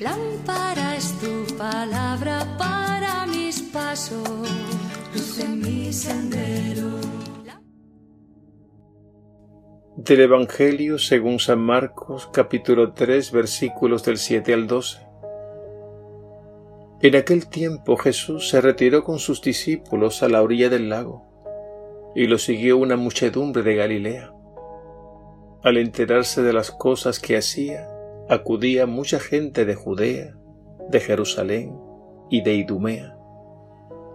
Lámpara es tu palabra para mis pasos, luz en mi sendero. Del Evangelio según San Marcos capítulo 3 versículos del 7 al 12. En aquel tiempo Jesús se retiró con sus discípulos a la orilla del lago, y lo siguió una muchedumbre de Galilea. Al enterarse de las cosas que hacía, acudía mucha gente de Judea, de Jerusalén y de Idumea,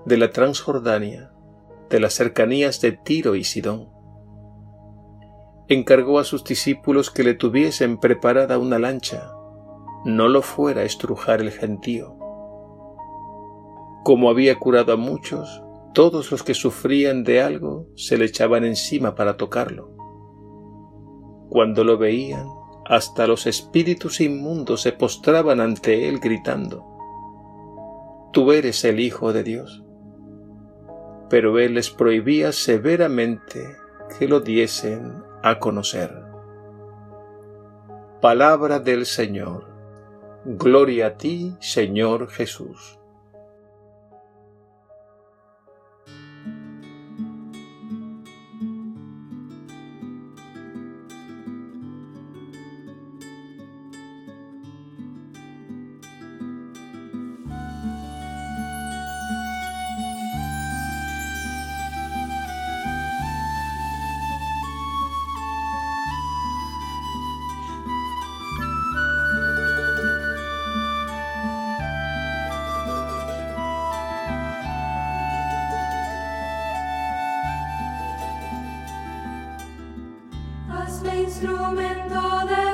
de la Transjordania, de las cercanías de Tiro y Sidón. Encargó a sus discípulos que le tuviesen preparada una lancha, no lo fuera estrujar el gentío. Como había curado a muchos, todos los que sufrían de algo se le echaban encima para tocarlo. Cuando lo veían, hasta los espíritus inmundos se postraban ante él gritando, Tú eres el Hijo de Dios. Pero él les prohibía severamente que lo diesen a conocer. Palabra del Señor. Gloria a ti, Señor Jesús. Instrumento de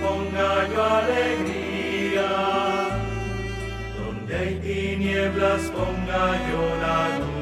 ponga yo alegría, donde hay tinieblas ponga yo la luz.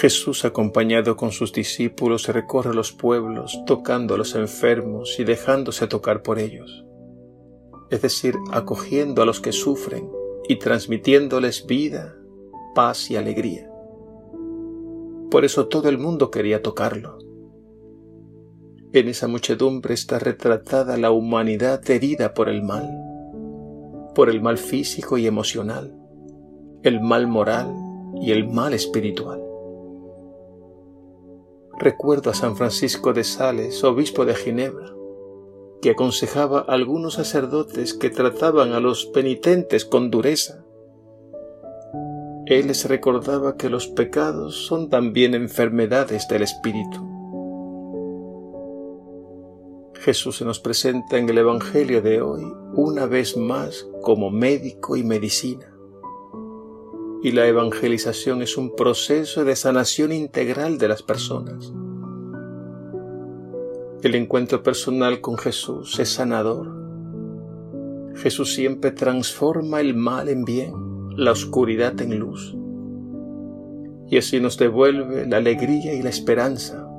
Jesús, acompañado con sus discípulos, recorre los pueblos, tocando a los enfermos y dejándose tocar por ellos, es decir, acogiendo a los que sufren y transmitiéndoles vida, paz y alegría. Por eso todo el mundo quería tocarlo. En esa muchedumbre está retratada la humanidad herida por el mal, por el mal físico y emocional, el mal moral y el mal espiritual. Recuerdo a San Francisco de Sales, obispo de Ginebra, que aconsejaba a algunos sacerdotes que trataban a los penitentes con dureza. Él les recordaba que los pecados son también enfermedades del espíritu Jesús se nos presenta en el Evangelio de hoy una vez más como médico y medicina. Y la evangelización es un proceso de sanación integral de las personas. El encuentro personal con Jesús es sanador. Jesús siempre transforma el mal en bien, la oscuridad en luz. Y así nos devuelve la alegría y la esperanza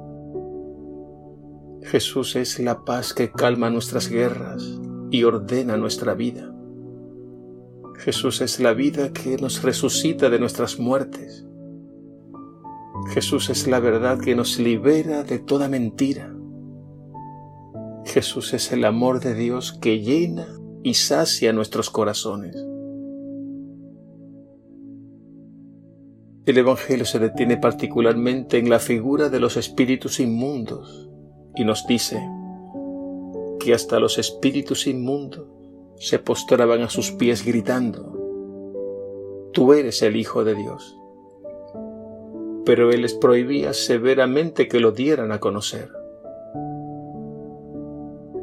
Jesús es la paz que calma nuestras guerras y ordena nuestra vida. Jesús es la vida que nos resucita de nuestras muertes. Jesús es la verdad que nos libera de toda mentira. Jesús es el amor de Dios que llena y sacia nuestros corazones. El Evangelio se detiene particularmente en la figura de los espíritus inmundos y nos dice que hasta los espíritus inmundos se postraban a sus pies gritando, Tú eres el Hijo de Dios. Pero Él les prohibía severamente que lo dieran a conocer.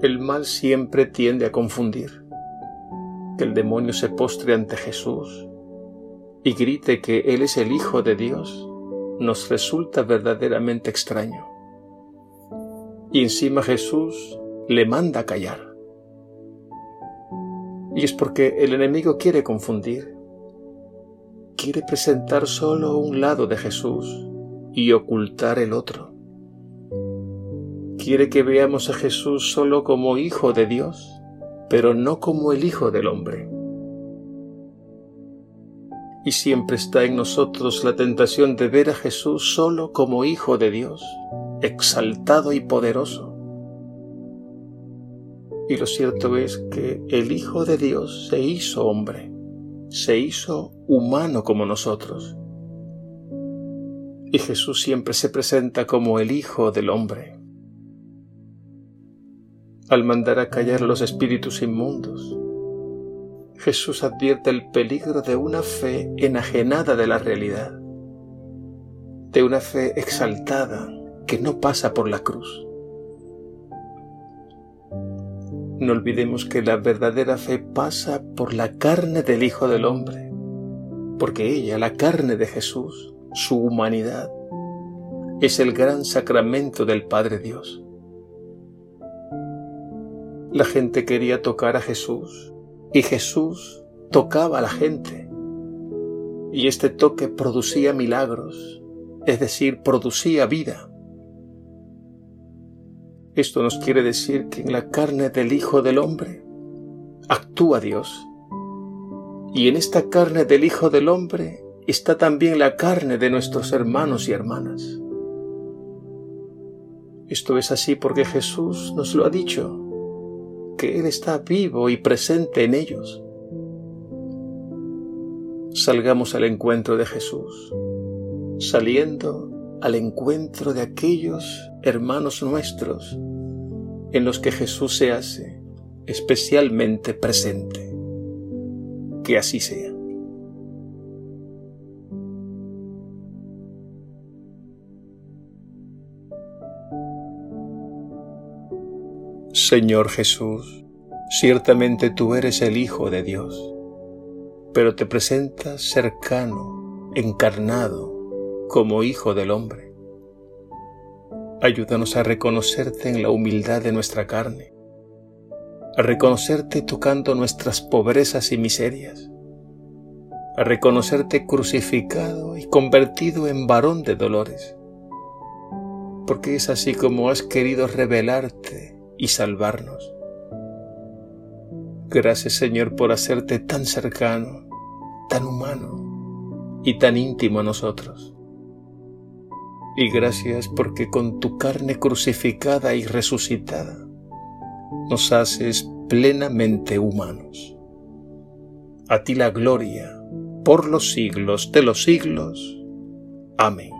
El mal siempre tiende a confundir. Que el demonio se postre ante Jesús y grite que Él es el Hijo de Dios nos resulta verdaderamente extraño y encima Jesús le manda callar. Y es porque el enemigo quiere confundir, quiere presentar solo un lado de Jesús y ocultar el otro. Quiere que veamos a Jesús solo como Hijo de Dios, pero no como el Hijo del hombre. Y siempre está en nosotros la tentación de ver a Jesús solo como Hijo de Dios, exaltado y poderoso. Y lo cierto es que el Hijo de Dios se hizo hombre, se hizo humano como nosotros. Y Jesús siempre se presenta como el Hijo del hombre. Al mandar a callar los espíritus inmundos, Jesús advierte el peligro de una fe enajenada de la realidad, de una fe exaltada que no pasa por la cruz. No olvidemos que la verdadera fe pasa por la carne del Hijo del Hombre, porque ella, la carne de Jesús, su humanidad, es el gran sacramento del Padre Dios. La gente quería tocar a Jesús y Jesús tocaba a la gente. Y este toque producía milagros, es decir, producía vida. Esto nos quiere decir que en la carne del Hijo del Hombre actúa Dios. Y en esta carne del Hijo del Hombre está también la carne de nuestros hermanos y hermanas. Esto es así porque Jesús nos lo ha dicho, que Él está vivo y presente en ellos. Salgamos al encuentro de Jesús, saliendo al encuentro de aquellos hermanos nuestros en los que Jesús se hace especialmente presente. Que así sea. Señor Jesús, ciertamente tú eres el Hijo de Dios, pero te presentas cercano, encarnado, como Hijo del Hombre Ayúdanos a reconocerte en la humildad de nuestra carne, a reconocerte tocando nuestras pobrezas y miserias, a reconocerte crucificado y convertido en varón de dolores, porque es así como has querido revelarte y salvarnos. Gracias Señor por hacerte tan cercano, tan humano y tan íntimo a nosotros. Y gracias porque con tu carne crucificada y resucitada nos haces plenamente humanos. A ti la gloria por los siglos de los siglos. Amén.